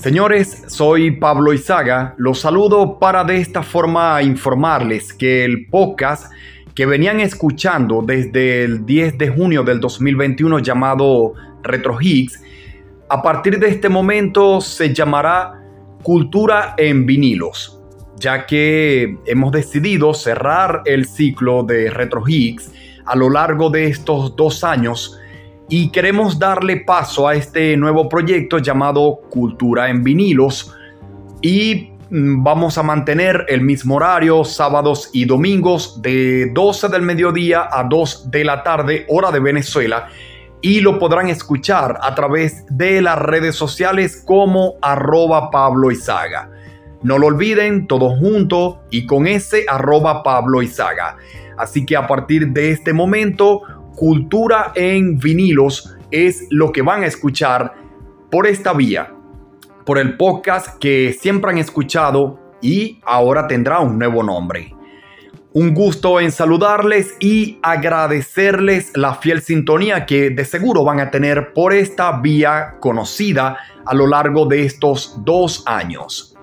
Señores, soy Pablo Izaga. Los saludo para de esta forma informarles que el podcast que venían escuchando desde el 10 de junio del 2021 llamado Retro Higgs, a partir de este momento se llamará Cultura en vinilos, ya que hemos decidido cerrar el ciclo de Retro Higgs a lo largo de estos dos años y queremos darle paso a este nuevo proyecto llamado Cultura en vinilos y mm, vamos a mantener el mismo horario sábados y domingos de 12 del mediodía a 2 de la tarde hora de Venezuela y lo podrán escuchar a través de las redes sociales como arroba Pablo. No lo olviden, todo junto y con ese arroba Pablo. Así que a partir de este momento cultura en vinilos es lo que van a escuchar por esta vía, por el podcast que siempre han escuchado y ahora tendrá un nuevo nombre. Un gusto en saludarles y agradecerles la fiel sintonía que de seguro van a tener por esta vía conocida a lo largo de estos dos años.